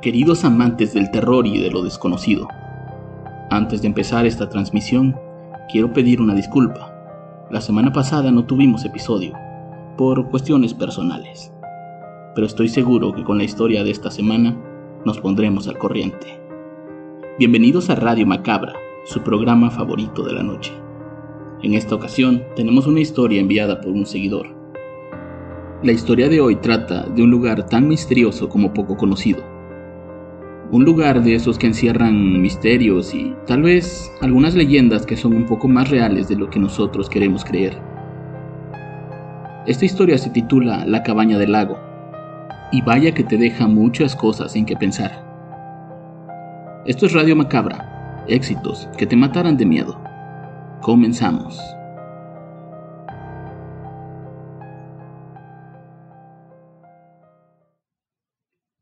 Queridos amantes del terror y de lo desconocido, antes de empezar esta transmisión, quiero pedir una disculpa. La semana pasada no tuvimos episodio, por cuestiones personales, pero estoy seguro que con la historia de esta semana nos pondremos al corriente. Bienvenidos a Radio Macabra, su programa favorito de la noche. En esta ocasión tenemos una historia enviada por un seguidor. La historia de hoy trata de un lugar tan misterioso como poco conocido un lugar de esos que encierran misterios y tal vez algunas leyendas que son un poco más reales de lo que nosotros queremos creer. Esta historia se titula La cabaña del lago, y vaya que te deja muchas cosas en que pensar. Esto es Radio Macabra, éxitos que te matarán de miedo. Comenzamos.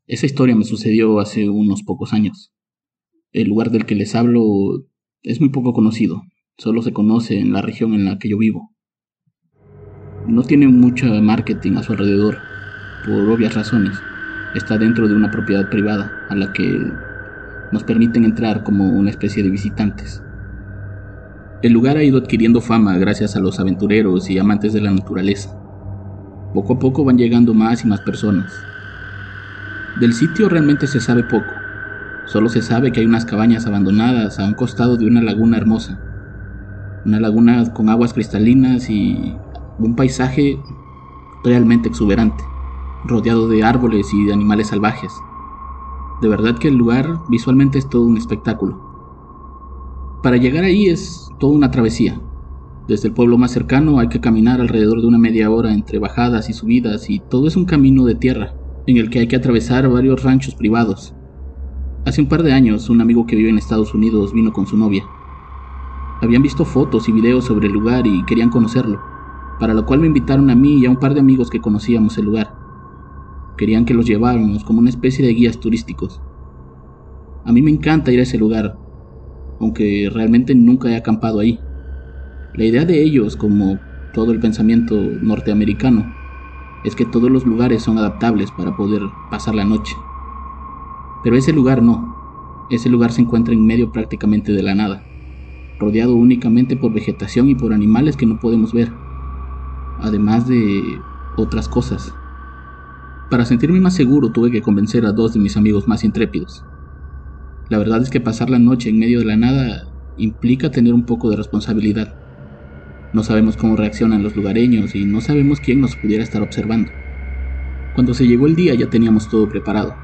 Esa historia me sucedió hace unos pocos años. El lugar del que les hablo es muy poco conocido, solo se conoce en la región en la que yo vivo. No tiene mucho marketing a su alrededor, por obvias razones. Está dentro de una propiedad privada a la que nos permiten entrar como una especie de visitantes. El lugar ha ido adquiriendo fama gracias a los aventureros y amantes de la naturaleza. Poco a poco van llegando más y más personas, del sitio realmente se sabe poco. Solo se sabe que hay unas cabañas abandonadas a un costado de una laguna hermosa. Una laguna con aguas cristalinas y un paisaje realmente exuberante, rodeado de árboles y de animales salvajes. De verdad que el lugar visualmente es todo un espectáculo. Para llegar ahí es toda una travesía. Desde el pueblo más cercano hay que caminar alrededor de una media hora entre bajadas y subidas y todo es un camino de tierra en el que hay que atravesar varios ranchos privados. Hace un par de años, un amigo que vive en Estados Unidos vino con su novia. Habían visto fotos y videos sobre el lugar y querían conocerlo, para lo cual me invitaron a mí y a un par de amigos que conocíamos el lugar. Querían que los lleváramos como una especie de guías turísticos. A mí me encanta ir a ese lugar, aunque realmente nunca he acampado ahí. La idea de ellos, como todo el pensamiento norteamericano, es que todos los lugares son adaptables para poder pasar la noche. Pero ese lugar no. Ese lugar se encuentra en medio prácticamente de la nada, rodeado únicamente por vegetación y por animales que no podemos ver, además de otras cosas. Para sentirme más seguro tuve que convencer a dos de mis amigos más intrépidos. La verdad es que pasar la noche en medio de la nada implica tener un poco de responsabilidad. No sabemos cómo reaccionan los lugareños y no sabemos quién nos pudiera estar observando. Cuando se llegó el día ya teníamos todo preparado.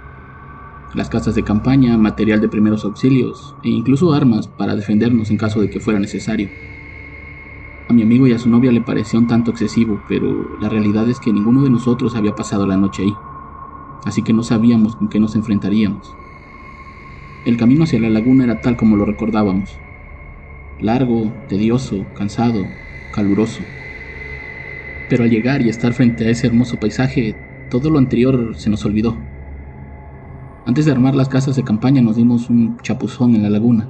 Las casas de campaña, material de primeros auxilios e incluso armas para defendernos en caso de que fuera necesario. A mi amigo y a su novia le pareció un tanto excesivo, pero la realidad es que ninguno de nosotros había pasado la noche ahí, así que no sabíamos con qué nos enfrentaríamos. El camino hacia la laguna era tal como lo recordábamos, largo, tedioso, cansado, caluroso. Pero al llegar y estar frente a ese hermoso paisaje, todo lo anterior se nos olvidó. Antes de armar las casas de campaña nos dimos un chapuzón en la laguna.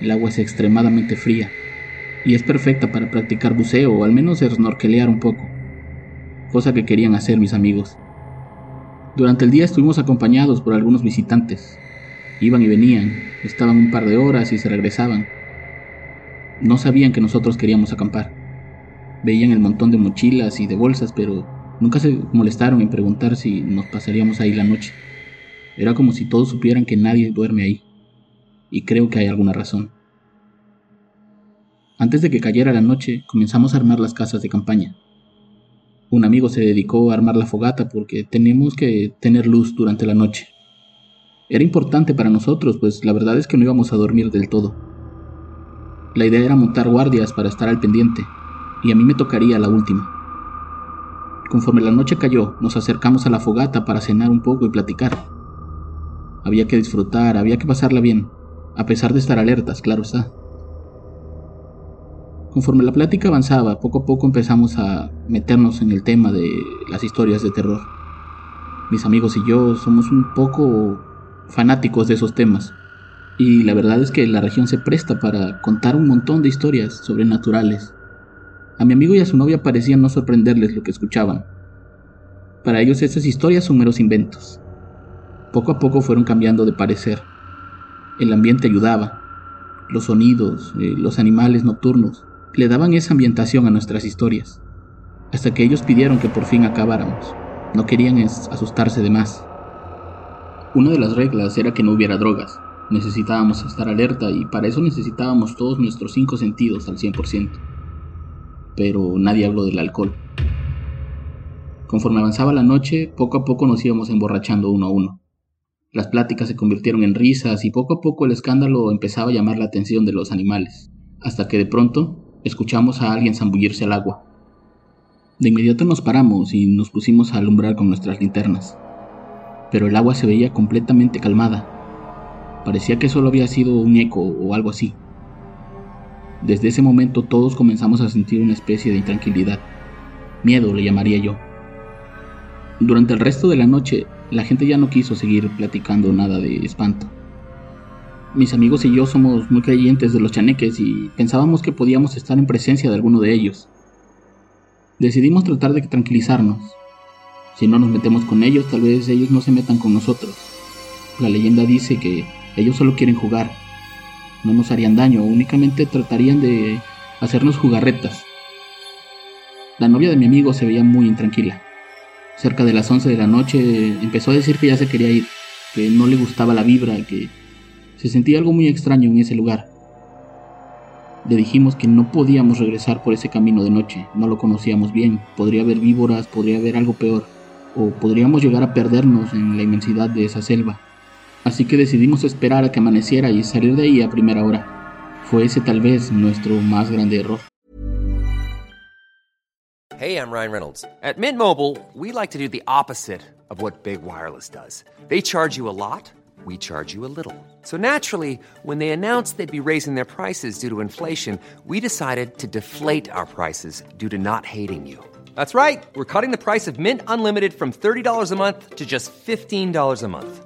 El agua es extremadamente fría y es perfecta para practicar buceo o al menos snorkelear un poco, cosa que querían hacer mis amigos. Durante el día estuvimos acompañados por algunos visitantes. Iban y venían, estaban un par de horas y se regresaban. No sabían que nosotros queríamos acampar. Veían el montón de mochilas y de bolsas, pero nunca se molestaron en preguntar si nos pasaríamos ahí la noche. Era como si todos supieran que nadie duerme ahí. Y creo que hay alguna razón. Antes de que cayera la noche, comenzamos a armar las casas de campaña. Un amigo se dedicó a armar la fogata porque teníamos que tener luz durante la noche. Era importante para nosotros, pues la verdad es que no íbamos a dormir del todo La idea era montar guardias para estar al pendiente, y a mí me tocaría la última. Conforme la noche cayó, nos acercamos a la fogata para cenar un poco y platicar. Había que disfrutar, había que pasarla bien, a pesar de estar alertas, claro está. Conforme la plática avanzaba, poco a poco empezamos a meternos en el tema de las historias de terror. Mis amigos y yo somos un poco fanáticos de esos temas, y la verdad es que la región se presta para contar un montón de historias sobrenaturales. A mi amigo y a su novia parecía no sorprenderles lo que escuchaban. Para ellos esas historias son meros inventos. Poco a poco fueron cambiando de parecer. El ambiente ayudaba. Los sonidos, eh, los animales nocturnos, le daban esa ambientación a nuestras historias. Hasta que ellos pidieron que por fin acabáramos. No querían asustarse de más. Una de las reglas era que no hubiera drogas. Necesitábamos estar alerta y para eso necesitábamos todos nuestros cinco sentidos al 100%. Pero nadie habló del alcohol. Conforme avanzaba la noche, poco a poco nos íbamos emborrachando uno a uno. Las pláticas se convirtieron en risas y poco a poco el escándalo empezaba a llamar la atención de los animales, hasta que de pronto escuchamos a alguien zambullirse al agua. De inmediato nos paramos y nos pusimos a alumbrar con nuestras linternas, pero el agua se veía completamente calmada Parecía que solo había sido un eco o algo así. Desde ese momento todos comenzamos a sentir una especie de intranquilidad. Miedo le llamaría yo. Durante el resto de la noche, la gente ya no quiso seguir platicando nada de espanto. Mis amigos y yo somos muy creyentes de los chaneques y pensábamos que podíamos estar en presencia de alguno de ellos. Decidimos tratar de tranquilizarnos. Si no nos metemos con ellos, tal vez ellos no se metan con nosotros. La leyenda dice que ellos solo quieren jugar. No nos harían daño, únicamente tratarían de hacernos jugarretas. La novia de mi amigo se veía muy intranquila. Cerca de las 11 de la noche empezó a decir que ya se quería ir, que no le gustaba la vibra, que se sentía algo muy extraño en ese lugar. Le dijimos que no podíamos regresar por ese camino de noche, no lo conocíamos bien, podría haber víboras, podría haber algo peor, o podríamos llegar a perdernos en la inmensidad de esa selva así que decidimos esperar a que amaneciera y salir de ahí a primera hora. Fue ese tal vez nuestro más grande error. Hey, I'm Ryan Reynolds. At Mint Mobile, we like to do the opposite of what Big Wireless does. They charge you a lot, we charge you a little. So naturally, when they announced they'd be raising their prices due to inflation, we decided to deflate our prices due to not hating you. That's right. We're cutting the price of Mint Unlimited from $30 a month to just $15 a month.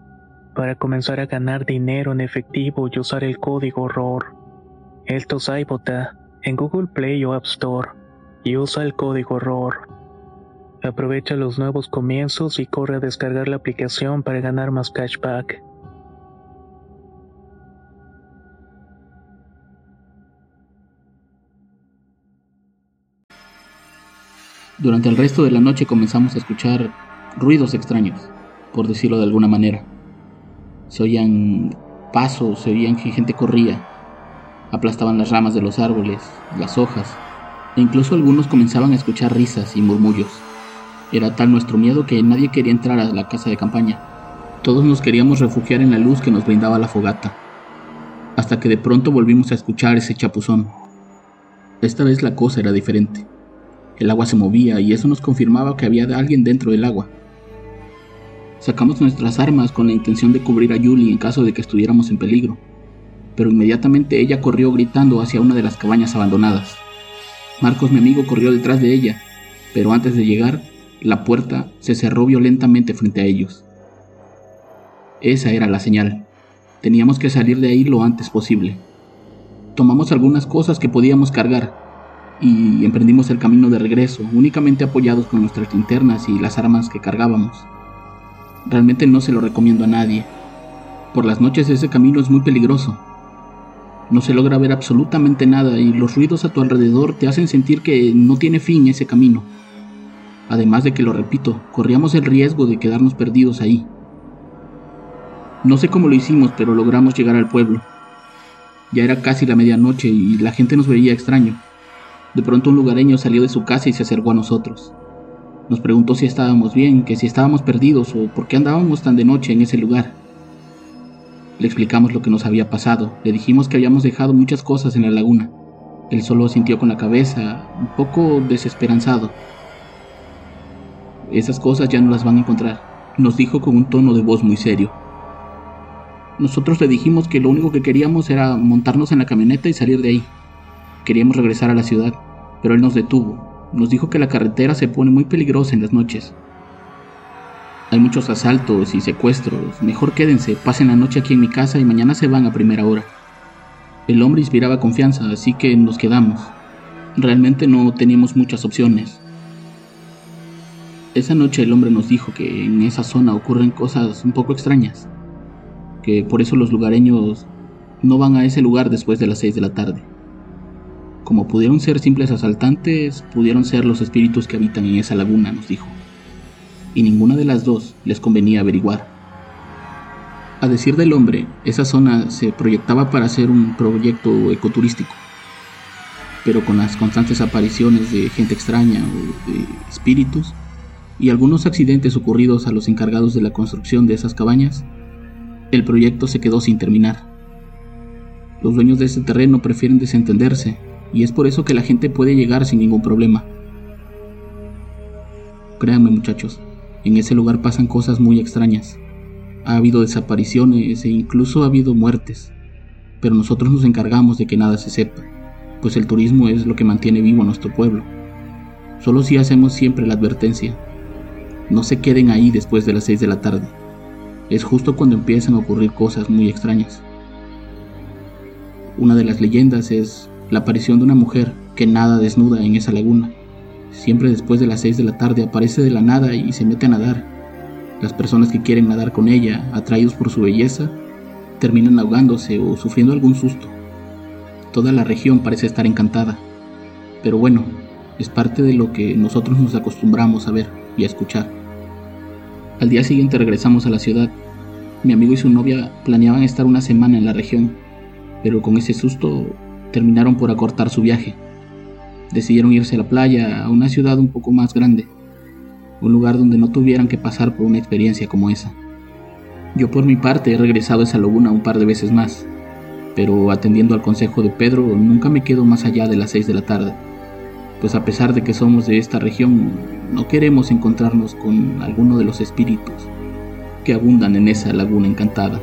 Para comenzar a ganar dinero en efectivo y usar el código ROR. Esto es iBota en Google Play o App Store y usa el código ROR. Aprovecha los nuevos comienzos y corre a descargar la aplicación para ganar más cashback. Durante el resto de la noche comenzamos a escuchar ruidos extraños, por decirlo de alguna manera. Se oían pasos, se oían que gente corría, aplastaban las ramas de los árboles, las hojas, e incluso algunos comenzaban a escuchar risas y murmullos. Era tal nuestro miedo que nadie quería entrar a la casa de campaña. Todos nos queríamos refugiar en la luz que nos brindaba la fogata, hasta que de pronto volvimos a escuchar ese chapuzón. Esta vez la cosa era diferente. El agua se movía y eso nos confirmaba que había alguien dentro del agua. Sacamos nuestras armas con la intención de cubrir a Julie en caso de que estuviéramos en peligro, pero inmediatamente ella corrió gritando hacia una de las cabañas abandonadas. Marcos, mi amigo, corrió detrás de ella, pero antes de llegar, la puerta se cerró violentamente frente a ellos. Esa era la señal. Teníamos que salir de ahí lo antes posible. Tomamos algunas cosas que podíamos cargar, y emprendimos el camino de regreso, únicamente apoyados con nuestras linternas y las armas que cargábamos. Realmente no se lo recomiendo a nadie. Por las noches ese camino es muy peligroso. No se logra ver absolutamente nada y los ruidos a tu alrededor te hacen sentir que no tiene fin ese camino. Además de que, lo repito, corríamos el riesgo de quedarnos perdidos ahí. No sé cómo lo hicimos, pero logramos llegar al pueblo. Ya era casi la medianoche y la gente nos veía extraño. De pronto un lugareño salió de su casa y se acercó a nosotros. Nos preguntó si estábamos bien, que si estábamos perdidos o por qué andábamos tan de noche en ese lugar. Le explicamos lo que nos había pasado, le dijimos que habíamos dejado muchas cosas en la laguna. Él solo sintió con la cabeza, un poco desesperanzado. Esas cosas ya no las van a encontrar, nos dijo con un tono de voz muy serio. Nosotros le dijimos que lo único que queríamos era montarnos en la camioneta y salir de ahí. Queríamos regresar a la ciudad, pero él nos detuvo. Nos dijo que la carretera se pone muy peligrosa en las noches. Hay muchos asaltos y secuestros. Mejor quédense, pasen la noche aquí en mi casa y mañana se van a primera hora. El hombre inspiraba confianza, así que nos quedamos. Realmente no teníamos muchas opciones. Esa noche el hombre nos dijo que en esa zona ocurren cosas un poco extrañas, que por eso los lugareños no van a ese lugar después de las 6 de la tarde. Como pudieron ser simples asaltantes, pudieron ser los espíritus que habitan en esa laguna, nos dijo. Y ninguna de las dos les convenía averiguar. A decir del hombre, esa zona se proyectaba para ser un proyecto ecoturístico, pero con las constantes apariciones de gente extraña o de espíritus y algunos accidentes ocurridos a los encargados de la construcción de esas cabañas, el proyecto se quedó sin terminar. Los dueños de ese terreno prefieren desentenderse y es por eso que la gente puede llegar sin ningún problema. Créanme muchachos, en ese lugar pasan cosas muy extrañas. Ha habido desapariciones e incluso ha habido muertes, pero nosotros nos encargamos de que nada se sepa, pues el turismo es lo que mantiene vivo a nuestro pueblo. Solo si hacemos siempre la advertencia. No se queden ahí después de las 6 de la tarde. Es justo cuando empiezan a ocurrir cosas muy extrañas. Una de las leyendas es la aparición de una mujer que nada desnuda en esa laguna. Siempre después de las 6 de la tarde aparece de la nada y se mete a nadar. Las personas que quieren nadar con ella, atraídos por su belleza, terminan ahogándose o sufriendo algún susto. Toda la región parece estar encantada. Pero bueno, es parte de lo que nosotros nos acostumbramos a ver y a escuchar. Al día siguiente regresamos a la ciudad. Mi amigo y su novia planeaban estar una semana en la región, pero con ese susto terminaron por acortar su viaje. Decidieron irse a la playa, a una ciudad un poco más grande, un lugar donde no tuvieran que pasar por una experiencia como esa. Yo por mi parte he regresado a esa laguna un par de veces más, pero atendiendo al consejo de Pedro nunca me quedo más allá de las 6 de la tarde, pues a pesar de que somos de esta región, no queremos encontrarnos con alguno de los espíritus que abundan en esa laguna encantada.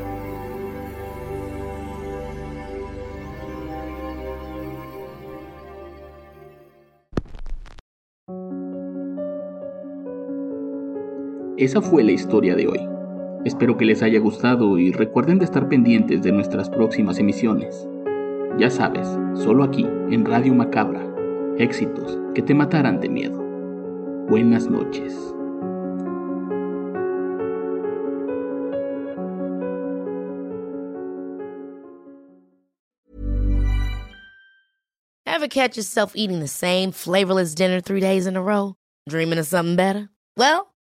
Esa fue la historia de hoy. Espero que les haya gustado y recuerden de estar pendientes de nuestras próximas emisiones. Ya sabes, solo aquí, en Radio Macabra, éxitos que te matarán de miedo. Buenas noches. Ever catch yourself eating the same flavorless dinner three days in a row? Dreaming of something better? Well,